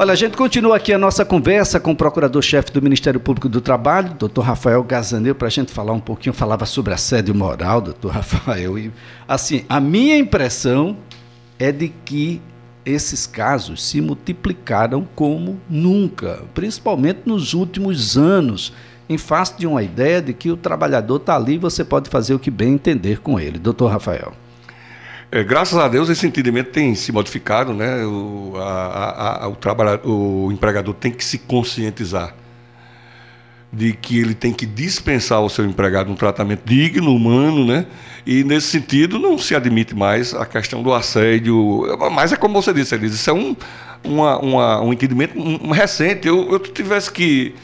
Olha, a gente continua aqui a nossa conversa com o procurador-chefe do Ministério Público do Trabalho, doutor Rafael Gazaneu, para a gente falar um pouquinho, falava sobre assédio moral, doutor Rafael. E, assim, a minha impressão é de que esses casos se multiplicaram como nunca, principalmente nos últimos anos, em face de uma ideia de que o trabalhador está ali e você pode fazer o que bem entender com ele. Doutor Rafael. É, graças a Deus esse entendimento tem se modificado, né? O, a, a, o, o empregador tem que se conscientizar de que ele tem que dispensar ao seu empregado um tratamento digno, humano, né? E nesse sentido não se admite mais a questão do assédio. Mas é como você disse, Elisa, isso é um, uma, uma, um entendimento recente. Eu, eu tivesse que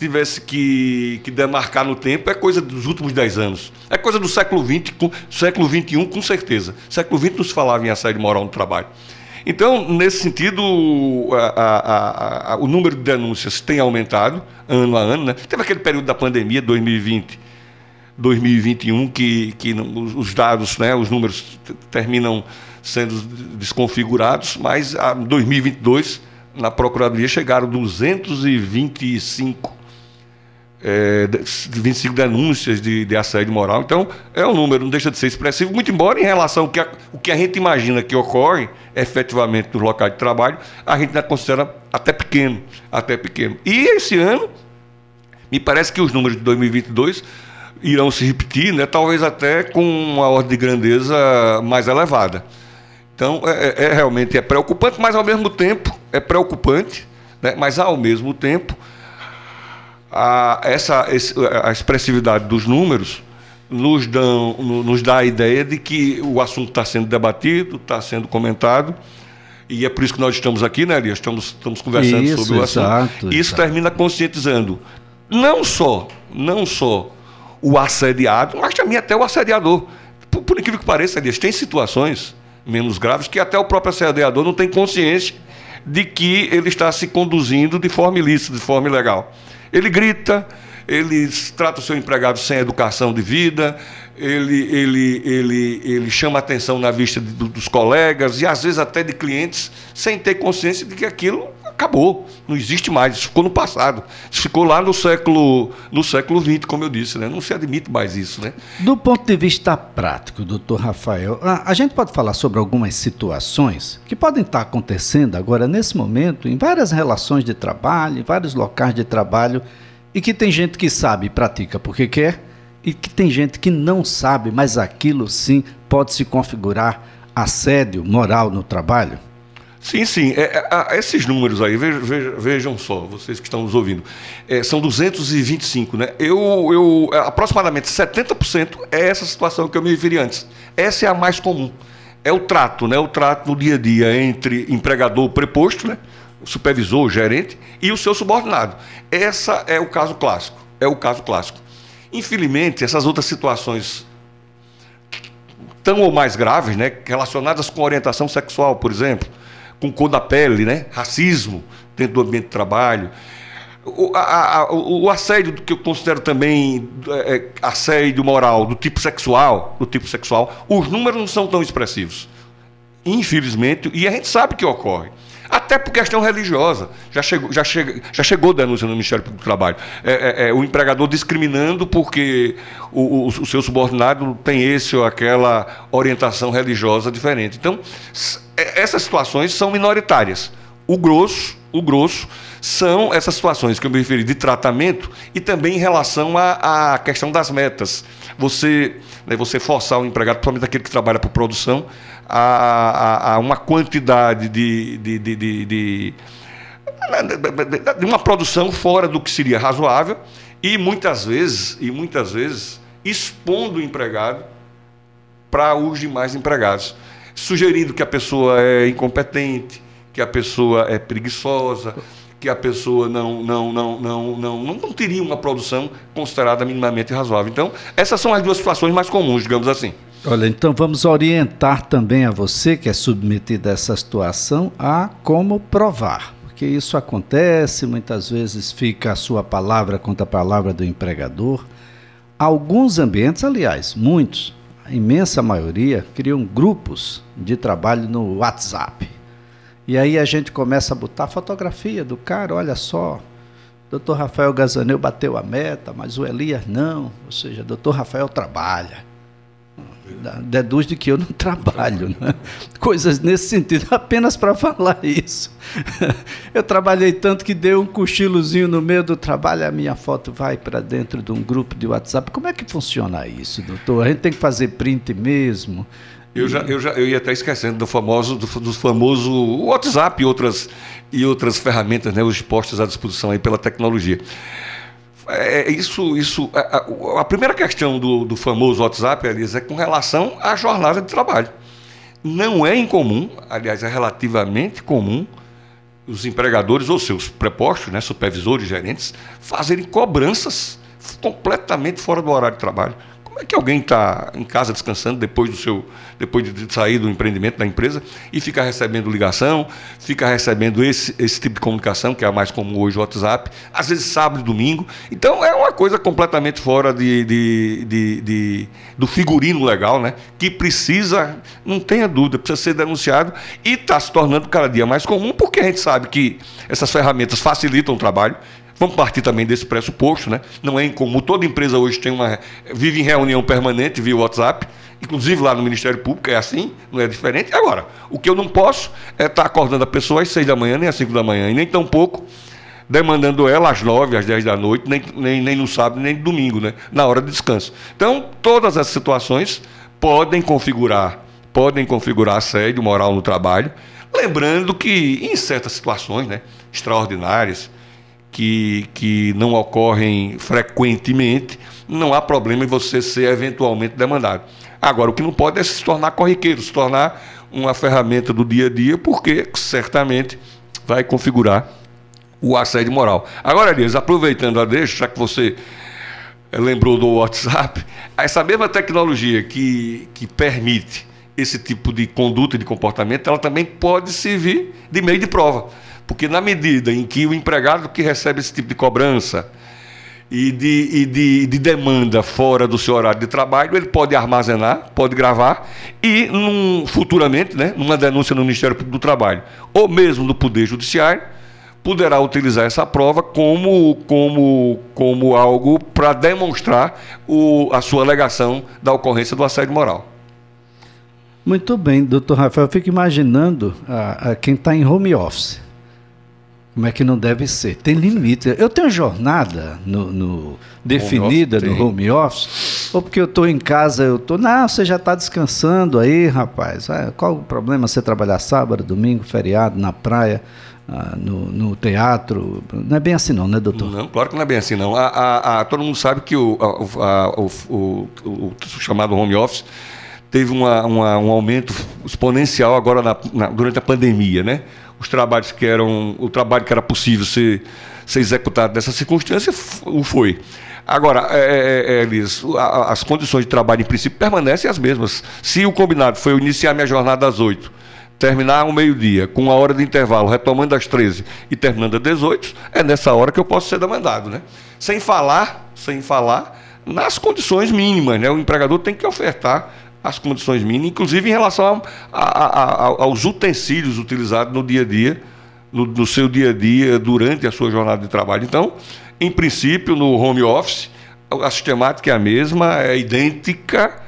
tivesse que, que demarcar no tempo, é coisa dos últimos 10 anos. É coisa do século XX, com, século XXI, com certeza. Século XX nos falava em assédio moral no trabalho. Então, nesse sentido, a, a, a, o número de denúncias tem aumentado ano a ano. Né? Teve aquele período da pandemia, 2020, 2021, que, que os dados, né, os números terminam sendo desconfigurados, mas em 2022, na Procuradoria, chegaram 225 é, 25 denúncias de, de, assédio moral. Então, é um número, não deixa de ser expressivo, muito embora em relação ao que a, o que a gente imagina que ocorre efetivamente nos locais de trabalho, a gente ainda considera até pequeno, até pequeno. E esse ano, me parece que os números de 2022 irão se repetir, né, talvez até com uma ordem de grandeza mais elevada. Então, é, é, é realmente é preocupante, mas ao mesmo tempo é preocupante, né, mas ao mesmo tempo a, essa, a expressividade dos números nos, dão, nos dá a ideia de que o assunto está sendo debatido, está sendo comentado, e é por isso que nós estamos aqui, né, Elias? Estamos, estamos conversando isso, sobre o assunto. Exato, isso exato. termina conscientizando não só, não só o assediado, mas também até o assediador. Por, por incrível que pareça, Elias, tem situações menos graves que até o próprio assediador não tem consciência de que ele está se conduzindo de forma ilícita, de forma ilegal. Ele grita, ele trata o seu empregado sem educação de vida, ele, ele, ele, ele chama atenção na vista de, dos colegas e às vezes até de clientes, sem ter consciência de que aquilo acabou, não existe mais, isso ficou no passado. Isso ficou lá no século no século XX, como eu disse, né? não se admite mais isso. Né? Do ponto de vista prático, doutor Rafael, a, a gente pode falar sobre algumas situações que podem estar acontecendo agora, nesse momento, em várias relações de trabalho, em vários locais de trabalho, e que tem gente que sabe e pratica porque quer, e que tem gente que não sabe, mas aquilo sim pode se configurar assédio moral no trabalho? Sim, sim. É, é, esses números aí, vejam, vejam, só, vocês que estão nos ouvindo, é, são 225, né? Eu, eu, aproximadamente 70% é essa situação que eu me referi antes. Essa é a mais comum. É o trato, né? O trato no dia a dia entre empregador preposto, né? O supervisor, o gerente, e o seu subordinado. Essa é o caso clássico. É o caso clássico. Infelizmente, essas outras situações tão ou mais graves, né? Relacionadas com orientação sexual, por exemplo com cor da pele, né? racismo dentro do ambiente de trabalho. O, a, a, o, assédio que eu considero também é, é, assédio moral do tipo sexual, do tipo sexual, os números não são tão expressivos. Infelizmente, e a gente sabe que ocorre. Até por questão religiosa. Já chegou, já chega, já chegou denúncia no Ministério Público do Trabalho. É, é, é, o empregador discriminando porque o, o, o, seu subordinado tem esse ou aquela orientação religiosa diferente. Então, é, essas situações são minoritárias. O grosso, o grosso são essas situações que eu me referi de tratamento e também em relação à, à questão das metas. Você, né, você forçar o empregado, principalmente aquele que trabalha por produção, a, a, a uma quantidade de, de, de, de, de de uma produção fora do que seria razoável e muitas vezes e muitas vezes expondo o empregado para os demais empregados, sugerindo que a pessoa é incompetente, que a pessoa é preguiçosa, que a pessoa não não não não não não, não teria uma produção considerada minimamente razoável. Então, essas são as duas situações mais comuns, digamos assim. Olha, então vamos orientar também a você que é submetido a essa situação a como provar, porque isso acontece, muitas vezes fica a sua palavra contra a palavra do empregador. Alguns ambientes, aliás, muitos, a imensa maioria, criam grupos de trabalho no WhatsApp. E aí a gente começa a botar fotografia do cara, olha só, doutor Rafael Gazaneu bateu a meta, mas o Elias não. Ou seja, doutor Rafael trabalha deduz de que eu não trabalho. Né? Coisas nesse sentido, apenas para falar isso. Eu trabalhei tanto que dei um cochilozinho no meio do trabalho, a minha foto vai para dentro de um grupo de WhatsApp. Como é que funciona isso, doutor? A gente tem que fazer print mesmo? Eu já, eu já eu ia até esquecendo do famoso, do, do famoso WhatsApp e outras, e outras ferramentas, né, os postos à disposição aí pela tecnologia. É, é, isso, isso, a, a, a, primeira questão do, do famoso WhatsApp, Elisa, é com relação à jornada de trabalho. Não é incomum, aliás, é relativamente comum, os empregadores ou seus prepostos, né, supervisores, gerentes, fazerem cobranças completamente fora do horário de trabalho. É que alguém está em casa descansando depois do seu, depois de sair do empreendimento da empresa e fica recebendo ligação, fica recebendo esse, esse tipo de comunicação que é a mais comum hoje o WhatsApp, às vezes sábado e domingo. Então é uma coisa completamente fora de, de, de, de do figurino legal, né? Que precisa, não tenha dúvida, precisa ser denunciado e está se tornando cada dia mais comum porque a gente sabe que essas ferramentas facilitam o trabalho Vamos partir também desse pressuposto, né? Não é incomum. Toda empresa hoje tem uma. vive em reunião permanente via WhatsApp. Inclusive lá no Ministério Público é assim, não é diferente. Agora, o que eu não posso é estar acordando a pessoa às seis da manhã, nem às cinco da manhã, e nem tampouco demandando ela às nove, às dez da noite, nem, nem, nem no sábado, nem no domingo, né? na hora de descanso. Então, todas essas situações podem configurar, podem configurar assédio moral no trabalho, lembrando que em certas situações né, extraordinárias, que, que não ocorrem frequentemente, não há problema em você ser eventualmente demandado. Agora, o que não pode é se tornar corriqueiro, se tornar uma ferramenta do dia a dia, porque certamente vai configurar o assédio moral. Agora, Elias, aproveitando a deixa, já que você eh, lembrou do WhatsApp, essa mesma tecnologia que, que permite esse tipo de conduta e de comportamento, ela também pode servir de meio de prova. Porque na medida em que o empregado que recebe esse tipo de cobrança e de, e de, de demanda fora do seu horário de trabalho, ele pode armazenar, pode gravar e num, futuramente, né, numa denúncia no Ministério Público do Trabalho, ou mesmo no Poder Judiciário, poderá utilizar essa prova como, como, como algo para demonstrar o, a sua alegação da ocorrência do assédio moral. Muito bem, doutor Rafael. Eu fico imaginando a, a quem está em home office como é que não deve ser? Tem limite. Eu tenho jornada no, no definida home no home office, ou porque eu estou em casa, eu estou. Não, você já está descansando aí, rapaz. Ah, qual o problema você trabalhar sábado, domingo, feriado, na praia? Ah, no, no, teatro. Não é bem assim, não, né, doutor? Não, claro que não é bem assim, não. A, a, a todo mundo sabe que o, o, o, o, chamado home office teve uma, uma, um aumento exponencial agora na, na, durante a pandemia, né? Os trabalhos que eram, o trabalho que era possível ser, ser executado nessa circunstância, o foi. Agora, é, é, é Elis, as condições de trabalho, em princípio, permanecem as mesmas. Se o combinado foi eu iniciar minha jornada às 8, terminar ao meio-dia, com uma hora de intervalo, retomando às 13 e terminando às 18, é nessa hora que eu posso ser demandado. Né? Sem falar, sem falar nas condições mínimas. Né? O empregador tem que ofertar as condições mínimas, inclusive em relação a, a, a, aos utensílios utilizados no dia a dia, no, no, seu dia a dia, durante a sua jornada de trabalho. Então, em princípio, no home office, a sistemática é a mesma, é idêntica,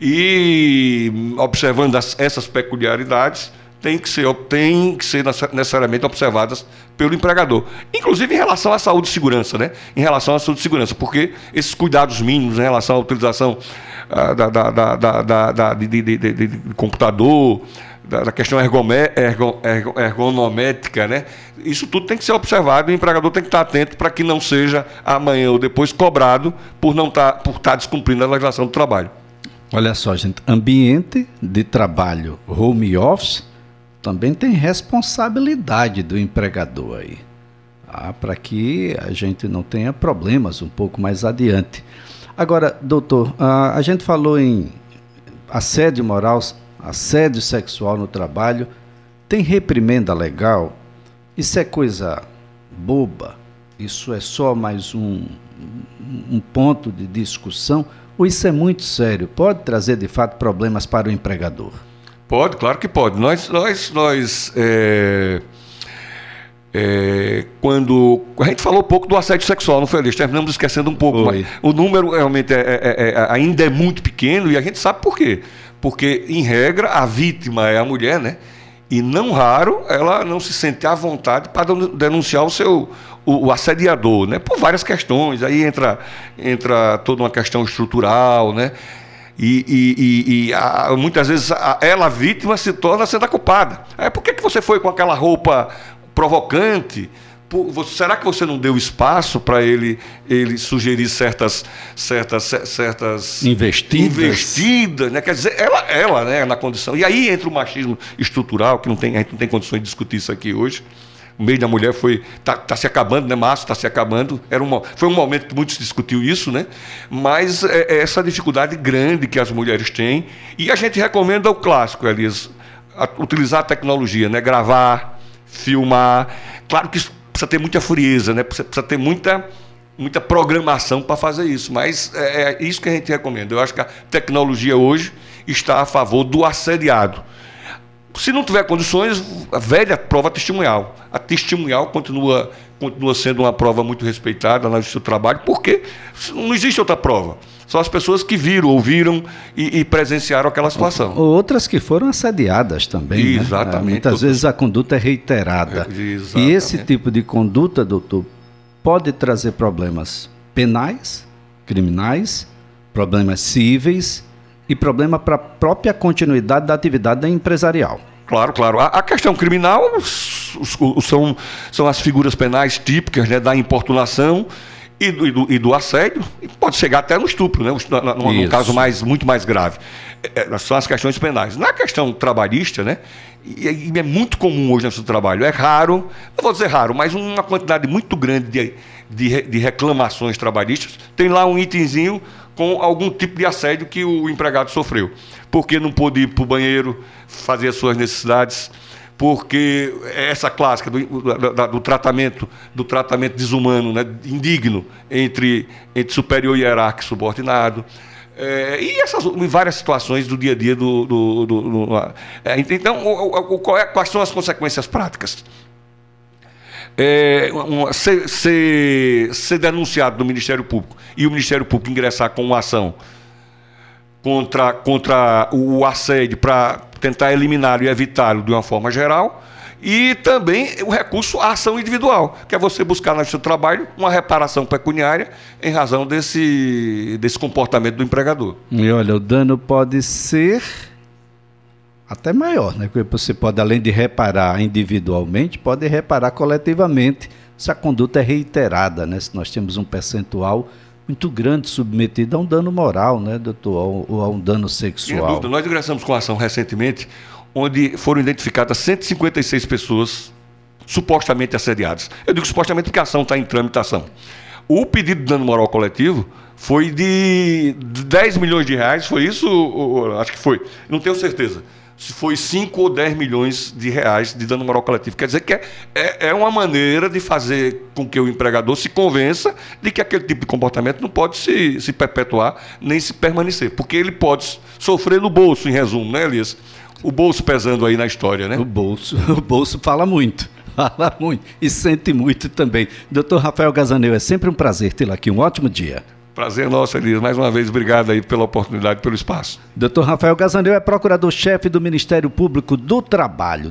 e observando as, essas peculiaridades, tem que ser, tem que ser necessariamente observadas pelo empregador. Inclusive em relação à saúde e segurança, né? Em relação à saúde e segurança, porque esses cuidados mínimos em relação à utilização da, da, da, da, da de, de, de, de, computador, da, questão ergomé, ergo, ergo, ergonométrica, né? Isso tudo tem que ser observado e o empregador tem que estar atento para que não seja amanhã ou depois cobrado por não estar, por estar descumprindo a legislação do trabalho. Olha só, gente, ambiente de trabalho home office também tem responsabilidade do empregador aí, tá? para que a gente não tenha problemas um pouco mais adiante. Agora, doutor, a, a gente falou em assédio moral, assédio sexual no trabalho, tem reprimenda legal? Isso é coisa boba? Isso é só mais um, um ponto de discussão? Ou isso é muito sério? Pode trazer de fato problemas para o empregador? Pode, claro que pode. Nós, nós, nós é, é, quando a gente falou um pouco do assédio sexual, não foi, Elias? Terminamos esquecendo um pouco, mas o número realmente é- é- é- ainda é muito pequeno e a gente sabe por quê. Porque, em regra, a vítima é a mulher, né? E não raro ela não se sente à vontade para denunciar o seu o, o assediador, né? Por várias questões. Aí entra, entra toda uma questão estrutural, né? E, e- e- e a- muitas vezes a- ela, a vítima, se torna sendo a culpada. É, por que, que você foi com aquela roupa provocante? Será que você não deu espaço para ele, ele sugerir certas, certas, cer- certas Investidas. investidas, né? Quer dizer, ela, ela, né, na condição. E aí entra o machismo estrutural, que não tem, a gente não tem condições de discutir isso aqui hoje. O mês da mulher foi tá, tá se acabando, né? Março está se acabando. Era uma, foi um momento que muito se discutiu isso, né? Mas é, é essa dificuldade grande que as mulheres têm. E a gente recomenda o clássico, Elias, a- utilizar a tecnologia, né? Gravar, filmar. Claro que isso precisa ter muita frieza, né? Precisa, ter muita muita programação para fazer isso, mas é, é isso que a gente recomenda. Eu acho que a tecnologia hoje está a favor do assediado. Se não tiver condições, a velha prova testemunhal. A testemunhal continua, continua sendo uma prova muito respeitada no seu trabalho, porque não existe outra prova. São as pessoas que viram, ouviram e, e presenciaram aquela situação. Outras que foram assediadas também. né? Exatamente. Muitas Outras- vezes a conduta é reiterada. É, e exatamente. esse tipo de conduta, doutor, pode trazer problemas penais, criminais, problemas cíveis e problema para a própria continuidade da atividade empresarial. Claro, claro. A, a questão criminal os- os- os- são, são as figuras penais típicas né, da importunação e do, e do- e do assédio, e pode chegar até no estupro, né, Isso. caso mais, muito mais grave. É, é, são as questões penais. Na questão trabalhista, né, e, e é muito comum hoje no nosso trabalho, é raro, não vou dizer raro, mas uma quantidade muito grande de, de, de reclamações trabalhistas, tem lá um itemzinho com algum tipo de assédio que o empregado sofreu. Porque não pôde ir para o banheiro, fazer as suas necessidades, porque é essa clássica do, do- do tratamento do tratamento desumano, né, indigno entre, entre superior hierárquico e subordinado. É, e essas e várias situações do dia a dia do. do- do- é, então, o- o- é- quais são as consequências práticas? é, ser, ser- ser denunciado do Ministério Público e o Ministério Público ingressar com uma ação contra, contra o assédio para tentar eliminá-lo e evitá-lo de uma forma geral. E também o recurso à ação individual, que é você buscar no seu trabalho uma reparação pecuniária em razão desse, desse comportamento do empregador. E olha, o dano pode ser até maior, né? Porque você pode, além de reparar individualmente, pode reparar coletivamente se a conduta é reiterada, né? Se nós temos um percentual muito grande submetido a um dano moral, né, doutor? Ou, a um dano sexual. dúvida, nós ingressamos com ação recentemente, onde foram identificadas 156 pessoas supostamente assediadas. Eu digo supostamente porque a ação está em tramitação. O pedido de dano moral coletivo foi de 10 milhões de reais, foi isso? Acho que foi. Não tenho certeza. Se foi 5 ou 10 milhões de reais de dano moral coletivo. Quer dizer que é, é, é uma maneira de fazer com que o empregador se convença de que aquele tipo de comportamento não pode se, se perpetuar nem se permanecer. Porque ele pode sofrer no bolso, em resumo, né, Elias? O bolso pesando aí na história, né? O bolso, o bolso fala muito. Fala muito e sente muito também. Doutor Rafael Gazaneu, é sempre um prazer tê-lo aqui. Um ótimo dia. Prazer nosso, Elias. Mais uma vez, obrigado aí pela oportunidade, pelo espaço. Doutor Rafael Gazaneu é procurador-chefe do Ministério Público do Trabalho.